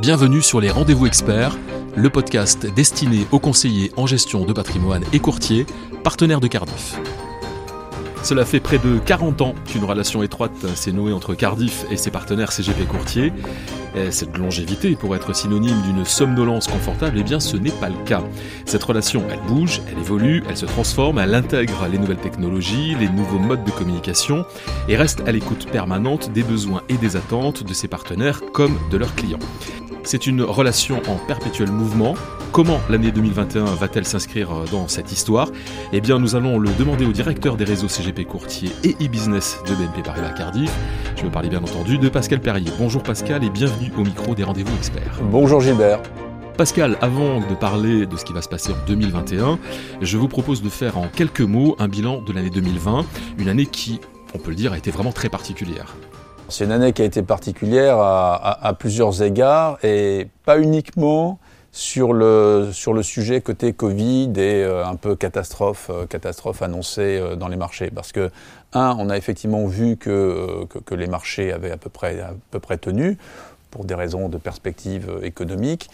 Bienvenue sur les Rendez-vous Experts, le podcast destiné aux conseillers en gestion de patrimoine et courtiers, partenaires de Cardiff. Cela fait près de 40 ans qu'une relation étroite s'est nouée entre Cardiff et ses partenaires CGP Courtiers. cette longévité pourrait être synonyme d'une somnolence confortable, eh bien ce n'est pas le cas. Cette relation, elle bouge, elle évolue, elle se transforme, elle intègre les nouvelles technologies, les nouveaux modes de communication et reste à l'écoute permanente des besoins et des attentes de ses partenaires comme de leurs clients. C'est une relation en perpétuel mouvement. Comment l'année 2021 va-t-elle s'inscrire dans cette histoire? Eh bien, nous allons le demander au directeur des réseaux CGP Courtier et e-business de BNP Paribas Cardiff. Je me parlais bien entendu de Pascal Perrier. Bonjour Pascal et bienvenue au micro des rendez-vous experts. Bonjour Gilbert. Pascal, avant de parler de ce qui va se passer en 2021, je vous propose de faire en quelques mots un bilan de l'année 2020, une année qui, on peut le dire, a été vraiment très particulière. C'est une année qui a été particulière à, plusieurs égards et pas uniquement sur le, sur le sujet côté Covid et euh, un peu catastrophe, euh, catastrophe annoncée euh, dans les marchés. Parce que, un, on a effectivement vu que, que, les marchés avaient à peu près, à peu près tenu pour des raisons de perspective économique,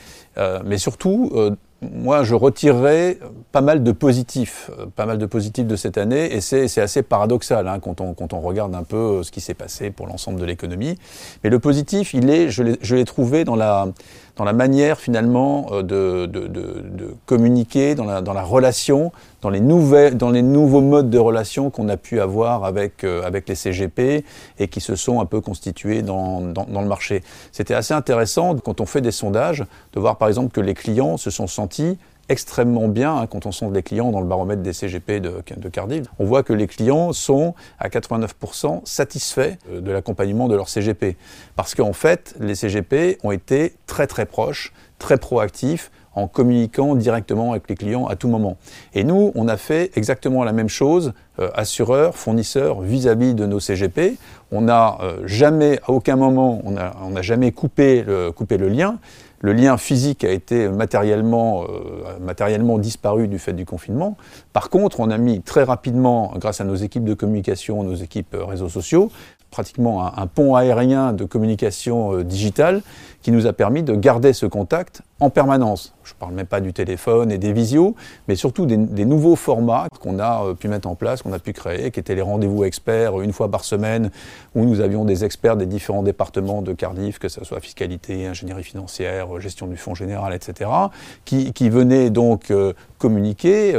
mais surtout moi, je retirerais pas mal de positifs, euh, pas mal de positifs de cette année, et c'est assez paradoxal hein, quand, on, quand, on, regarde un peu euh, ce qui s'est passé pour l'ensemble de l'économie. Mais le positif, il est, je l'ai trouvé dans la, dans la manière finalement euh, de, de, de, de communiquer, dans la, dans la, relation, dans les, nouvelles, dans les nouveaux modes de relation qu'on a pu avoir avec, euh, avec les CGP et qui se sont un peu constitués dans, dans, dans le marché. C'était assez intéressant quand on fait des sondages de voir par exemple que les clients se sont sentis extrêmement bien hein, quand on sonde les clients dans le baromètre des CGP de, Cardiff. On voit que les clients sont à 89% satisfaits euh, de l'accompagnement de leur CGP. Parce qu'en fait, les CGP ont été très très proches, très proactifs en communiquant directement avec les clients à tout moment. Et nous, on a fait exactement la même chose, euh, assureurs, fournisseurs, vis-à-vis de nos CGP. On n'a euh, jamais, à aucun moment, on n'a jamais coupé coupé le lien. Le lien physique a été matériellement, euh, matériellement disparu du fait du confinement. Par contre, on a mis très rapidement, grâce à nos équipes de communication, nos équipes euh, réseaux sociaux, pratiquement un, pont aérien de communication euh, digitale qui nous a permis de garder ce contact en permanence. Je ne parle même pas du téléphone et des visios, mais surtout des, nouveaux formats qu'on a euh, pu mettre en place, qu'on a pu créer, qui étaient les rendez-vous experts une fois par semaine, où nous avions des experts des différents départements de Cardiff, que ce soit fiscalité, ingénierie financière, gestion du fonds général, etc., qui, venaient donc euh, communiquer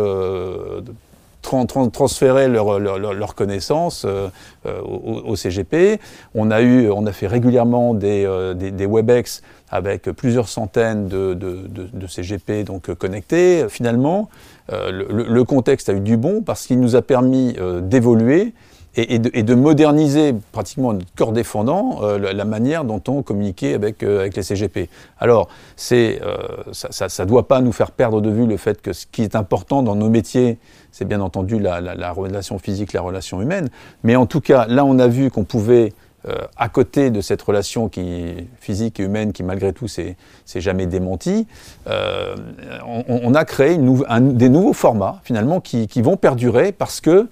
transférer leurs leur, connaissances euh, euh, au, CGP. On a, eu, on a fait régulièrement des, euh, WebEx avec plusieurs centaines de, de, CGP donc, connectés. Finalement, le, contexte a eu du bon parce qu'il nous a permis d'évoluer et, de, moderniser pratiquement notre corps défendant la, manière dont on communiquait avec, avec les CGP. Alors, c'est, ça ne doit pas nous faire perdre de vue le fait que ce qui est important dans nos métiers, c'est bien entendu la, relation physique, la relation humaine. Mais en tout cas, là, on a vu qu'on pouvait, euh, à côté de cette relation qui, physique et humaine qui, malgré tout, c'est jamais démenti, euh, on, a créé des nouveaux formats, finalement, qui, vont perdurer parce que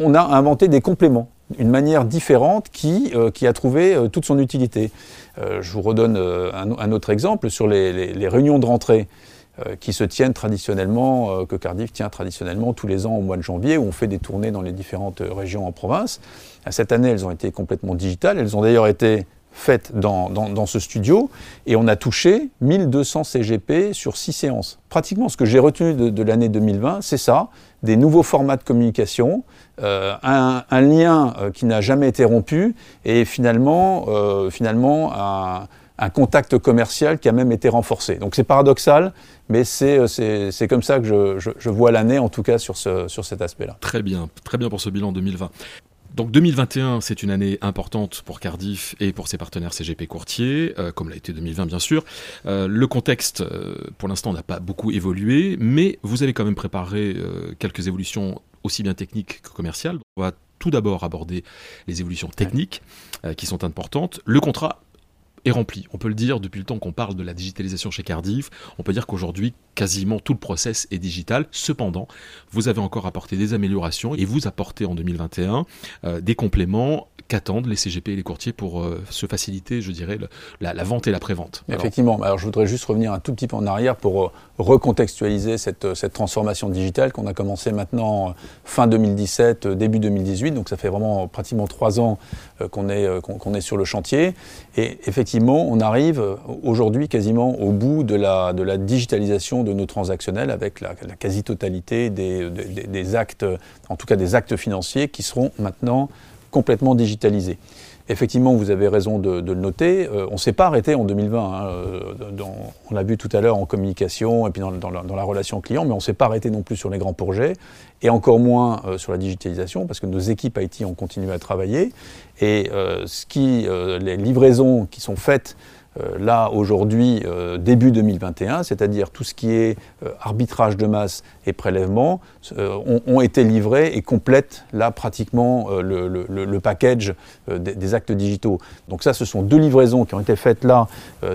on a inventé des compléments une manière différente qui, euh, a trouvé toute son utilité. je vous redonne un, autre exemple sur les réunions de rentrée. Euh, qui se tiennent traditionnellement, euh, que Cardiff tient traditionnellement tous les ans au mois de janvier, où on fait des tournées dans les différentes régions en province. Cette année, elles ont été complètement digitales. Elles ont d'ailleurs été faites dans, dans, ce studio et on a touché 1200 CGP sur 6 séances. Pratiquement ce que j'ai retenu de, l'année 2020, c'est ça, des nouveaux formats de communication, euh, un, lien qui n'a jamais été rompu et finalement, finalement un, contact commercial qui a même été renforcé. Donc c'est paradoxal, mais c'est euh, comme ça que je, je, vois l'année, en tout cas sur, ce, sur cet aspect-là. Très bien, très bien pour ce bilan 2020. Donc 2021, c'est une année importante pour Cardiff et pour ses partenaires CGP Courtier, euh, comme l'a été 2020 bien sûr. Euh, le contexte, pour l'instant, n'a pas beaucoup évolué, mais vous avez quand même préparé quelques évolutions aussi bien techniques que commerciales. On va tout d'abord aborder les évolutions techniques qui sont importantes. Le contrat est rempli. On peut le dire depuis le temps qu'on parle de la digitalisation chez Cardiff. On peut dire qu'aujourd'hui, quasiment tout le process est digital. Cependant, vous avez encore apporté des améliorations et vous apportez en 2021 euh, des compléments qu'attendent les CGP et les courtiers pour euh, se faciliter, je dirais, la, vente et la prévente. Effectivement. Alors, je voudrais juste revenir un tout petit peu en arrière pour euh, recontextualiser cette, transformation digitale qu'on a commencé maintenant fin 2017, début 2018. Donc, ça fait vraiment pratiquement trois ans qu'on est, qu'on est sur le chantier. Et effectivement, on arrive aujourd'hui quasiment au bout de la, digitalisation de nos transactionnels avec la, quasi-totalité des, actes, en tout cas des actes financiers qui seront maintenant complètement digitalisés. Effectivement, vous avez raison de, le noter. Euh, on ne s'est pas arrêté en 2020. Hein, euh, on l'a vu tout à l'heure en communication et puis dans, la, relation client, mais on ne s'est pas arrêté non plus sur les grands projets et encore moins euh, sur la digitalisation parce que nos équipes IT ont continué à travailler. Et ce qui, les livraisons qui sont faites là aujourd'hui euh, début 2021, c'est-à-dire tout ce qui est euh, arbitrage de masse et prélèvement, ont, été livrés et complètent là pratiquement le, package des, actes digitaux. Donc ça, ce sont deux livraisons qui ont été faites là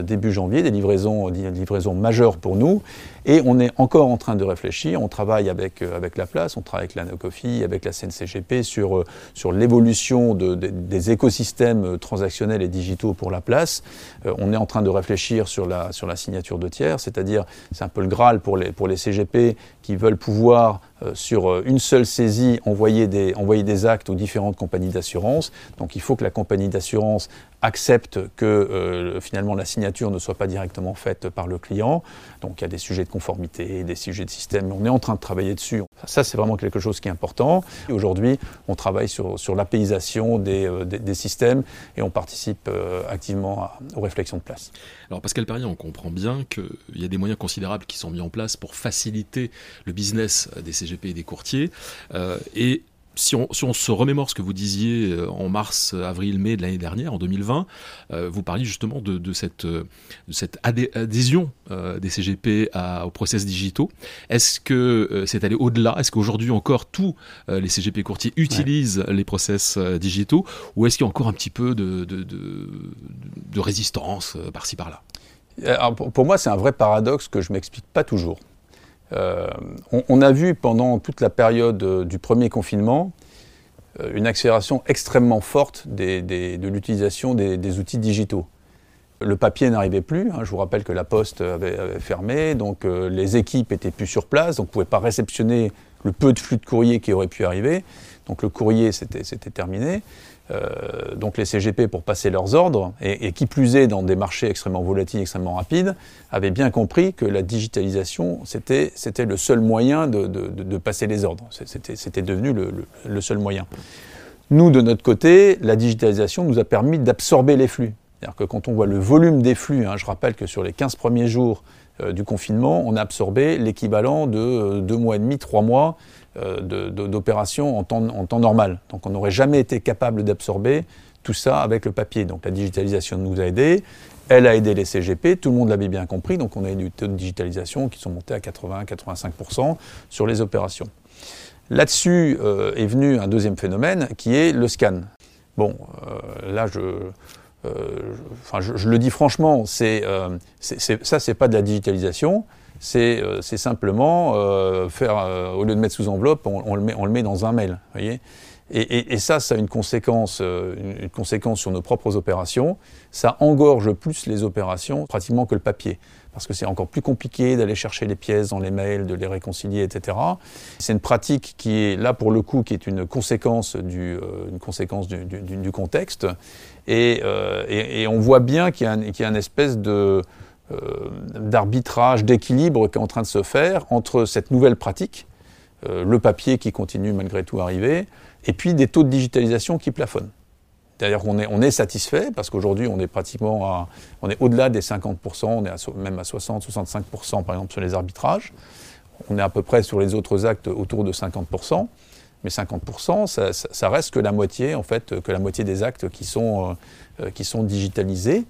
début janvier, des livraisons, des livraisons majeures pour nous. Et on est encore en train de réfléchir, on travaille avec, euh, avec la place, on travaille avec la NOCOFI, avec la CNCGP sur, euh, sur l'évolution de, des écosystèmes euh, transactionnels et digitaux pour la place. Est en train de réfléchir sur la, signature de tiers, c'est-à-dire c'est un peu le Graal pour les CGP qui veulent pouvoir euh, sur euh, une seule saisie envoyer des, envoyer des actes aux différentes compagnies d'assurance. Donc il faut que la compagnie d'assurance accepte que euh, finalement la signature ne soit pas directement faite par le client. Donc il y a des sujets de conformité, des sujets de système, on est en train de travailler dessus. Ça c'est vraiment quelque chose qui est important. Aujourd'hui on travaille sur, sur l'apéisation des, des, systèmes et on participe activement aux réflexions de place. Alors Pascal Perrier, on comprend bien qu'il y a des moyens considérables qui sont mis en place pour faciliter le business des CGP et des courtiers. Euh, et si on, se remémore ce que vous disiez euh, en mars, avril, mai de l'année dernière, en 2020, euh, vous parliez justement de, cette, cette, adhésion des CGP à, aux process digitaux. Est-ce que c'est allé au-delà? Est-ce qu'aujourd'hui encore tous les CGP courtiers utilisent les process digitaux? Ou est-ce qu'il y a encore un petit peu de, de résistance par-ci par-là? Pour moi, c'est un vrai paradoxe que je ne m'explique pas toujours. Euh, on, a vu pendant toute la période euh, du premier confinement euh, une accélération extrêmement forte de l'utilisation des, outils digitaux. Le papier n'arrivait plus. Hein. je vous rappelle que la poste avait, fermé, donc les équipes étaient plus sur place, on ne pouvait pas réceptionner le peu de flux de courrier qui aurait pu arriver. Donc le courrier, c'était terminé. Euh, donc les CGP pour passer leurs ordres, et, qui plus est dans des marchés extrêmement volatiles, extrêmement rapides, avaient bien compris que la digitalisation, c'était le seul moyen de, passer les ordres. C'était devenu le, seul moyen. Nous, de notre côté, la digitalisation nous a permis d'absorber les flux. C'est-à-dire que quand on voit le volume des flux, hein, je rappelle que sur les 15 premiers jours euh, du confinement, on a absorbé l'équivalent de euh, deux mois et demi, trois mois d'opérations en temps, normal. Donc on n'aurait jamais été capable d'absorber tout ça avec le papier. Donc la digitalisation nous a aidés, elle a aidé les CGP, tout le monde l'avait bien compris, donc on a eu des taux de digitalisation qui sont montés à 80-85% sur les opérations. Là-dessus euh, est venu un deuxième phénomène qui est le scan. Bon, euh, là je, je, le dis franchement, ça c'est pas de la digitalisation, c'est simplement faire, au lieu de mettre sous enveloppe, on, le, met, on le met dans un mail. Voyez et, ça, ça a une conséquence, une conséquence sur nos propres opérations. Ça engorge plus les opérations pratiquement que le papier, parce que c'est encore plus compliqué d'aller chercher les pièces dans les mails, de les réconcilier, etc. C'est une pratique qui est là pour le coup, qui est une conséquence du, une conséquence du, du, contexte. Et, et, on voit bien qu'il y, a une espèce de euh, d'arbitrage, d'équilibre qui est en train de se faire entre cette nouvelle pratique, euh, le papier qui continue malgré tout à arriver, et puis des taux de digitalisation qui plafonnent. D'ailleurs, on est, satisfait parce qu'aujourd'hui, on est pratiquement au-delà des 50%, on est même à 60-65% par exemple sur les arbitrages. On est à peu près sur les autres actes autour de 50%. Mais 50%, ça, reste que la moitié, en fait, que la moitié des actes qui euh, qui sont digitalisés.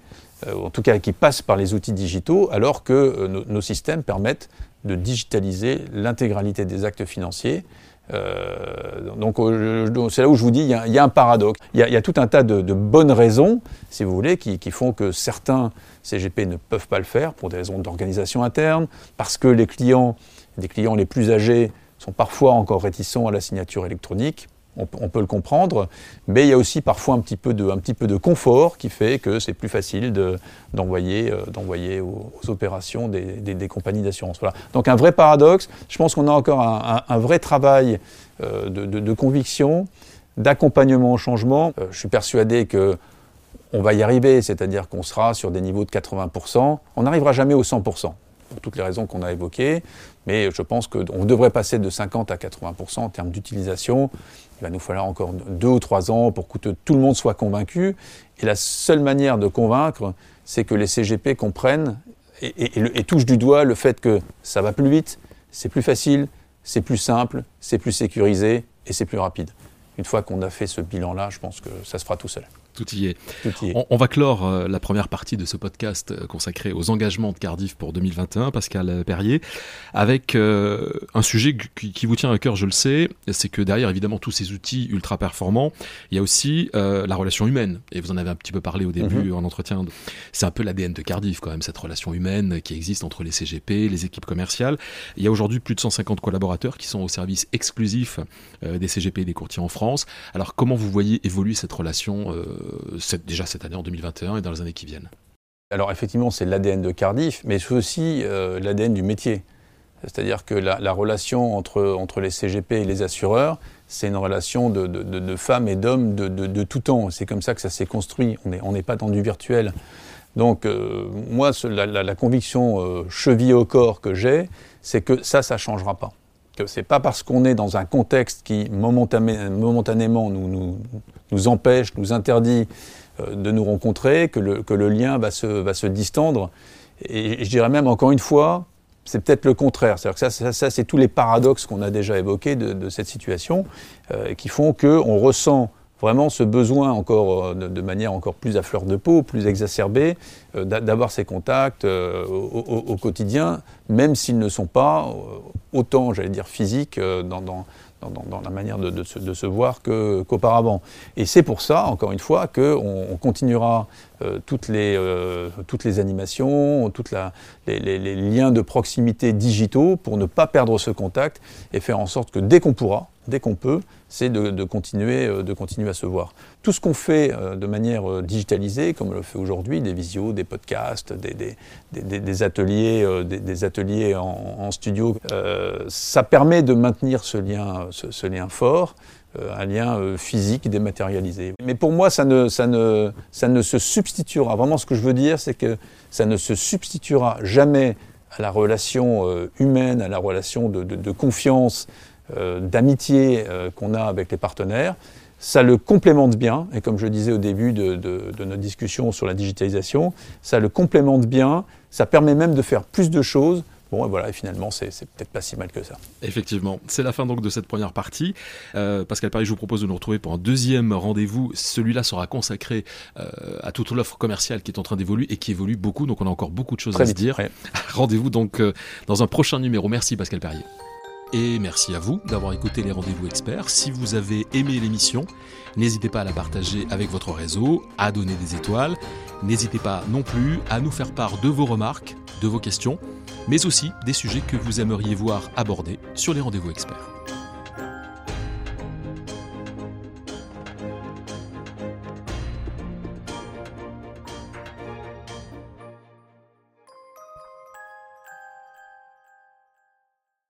Euh, en tout cas qui passent par les outils digitaux, alors que euh, nos systèmes permettent de digitaliser l'intégralité des actes financiers donc c'est là où je vous dis, il y a, un paradoxe. Il y a, tout un tas de, bonnes raisons, si vous voulez, qui, qui, font que certains CGP ne peuvent pas le faire pour des raisons d'organisation interne, parce que les clients, des clients les plus âgés, sont parfois encore réticents à la signature électronique on, peut le comprendre, mais il y a aussi parfois un petit peu de, de confort qui fait que c'est plus facile d'envoyer euh, aux, opérations des, compagnies d'assurance. Donc un vrai paradoxe, je pense qu'on a encore un, vrai travail euh, de, conviction, d'accompagnement au changement. Euh, je suis persuadé que on va y arriver, c'est-à-dire qu'on sera sur des niveaux de 80%. On n'arrivera jamais au 100% pour toutes les raisons qu'on a évoquées, mais je pense qu'on devrait passer de 50 à 80% en termes d'utilisation. Il va nous falloir encore deux ou trois ans pour que tout le monde soit convaincu. Et la seule manière de convaincre, c'est que les CGP comprennent et, et, touchent du doigt le fait que ça va plus vite, c'est plus facile, c'est plus simple, c'est plus sécurisé et c'est plus rapide. Une fois qu'on a fait ce bilan-là, je pense que ça se fera tout seul. Tout y est. On, va clore euh, la première partie de ce podcast euh, consacré aux engagements de Cardiff pour 2021, Pascal Perrier, avec euh, un sujet qui, vous tient à cœur, je le sais, c'est que derrière évidemment tous ces outils ultra performants, il y a aussi la relation humaine. Et vous en avez un petit peu parlé au début mhm. en entretien. C'est un peu l'ADN de Cardiff quand même, cette relation humaine qui existe entre les CGP, les équipes commerciales. Il y a aujourd'hui plus de 150 collaborateurs qui sont au service exclusif des CGP et des courtiers en France. Alors comment vous voyez évoluer cette relation euh, déjà cette année en 2021 et dans les années qui viennent Alors effectivement, c'est l'ADN de Cardiff, mais c'est aussi euh, l'ADN du métier. C'est-à-dire que la, relation entre, entre les CGP et les assureurs, c'est une relation de, femmes et d'hommes de, tout temps. C'est comme ça que ça s'est construit. On n'est pas dans du virtuel. Donc euh, moi, la, conviction cheville au corps que j'ai, c'est que ça, ça ne changera pas. Que c'est pas parce qu'on est dans un contexte qui momentanément nous, empêche, nous interdit euh, de nous rencontrer, que le, lien va se, distendre. Et je dirais même, encore une fois, c'est peut-être le contraire. C'est-à-dire que ça, ça, c'est tous les paradoxes qu'on a déjà évoqués de, de cette situation, euh, qui font qu'on ressent vraiment ce besoin encore euh, de, manière encore plus à fleur de peau, plus exacerbée, euh, d'avoir ces contacts au, au, quotidien, même s'ils ne sont pas autant, j'allais dire, physiques dans, dans, dans, la manière de, se, voir qu'auparavant. et c'est pour ça, encore une fois, qu'on on continuera euh, toutes, les, euh, toutes les animations, tous les, liens de proximité digitaux pour ne pas perdre ce contact et faire en sorte que dès qu'on pourra, dès qu'on peut, c'est de, continuer, euh, de continuer à se voir. Tout ce qu'on fait de manière digitalisée, comme on le fait aujourd'hui, des visios, des podcasts, des, ateliers, des, ateliers en, studio, ça permet de maintenir ce lien, ce lien fort. Euh, un lien euh, physique dématérialisé. Mais pour moi, ça ne, ça, ne, ça ne se substituera. Vraiment, ce que je veux dire, c'est que ça ne se substituera jamais à la relation euh, humaine, à la relation de, confiance, d'amitié qu'on a avec les partenaires. Ça le complémente bien, et comme je disais au début de, de, notre discussion sur la digitalisation, ça le complémente bien, ça permet même de faire plus de choses Bon, et voilà, et finalement, c'est peut-être pas si mal que ça. Effectivement, c'est la fin donc de cette première partie. Euh, Pascal Paris, je vous propose de nous retrouver pour un deuxième rendez-vous. Celui-là sera consacré euh, à toute l'offre commerciale qui est en train d'évoluer et qui évolue beaucoup, donc on a encore beaucoup de choses à se dire. Rendez-vous donc euh, dans un prochain numéro. Merci Pascal Perrier. Et merci à vous d'avoir écouté les rendez-vous experts. Si vous avez aimé l'émission, n'hésitez pas à la partager avec votre réseau, à donner des étoiles. N'hésitez pas non plus à nous faire part de vos remarques, de vos questions mais aussi des sujets que vous aimeriez voir abordés sur les rendez-vous experts.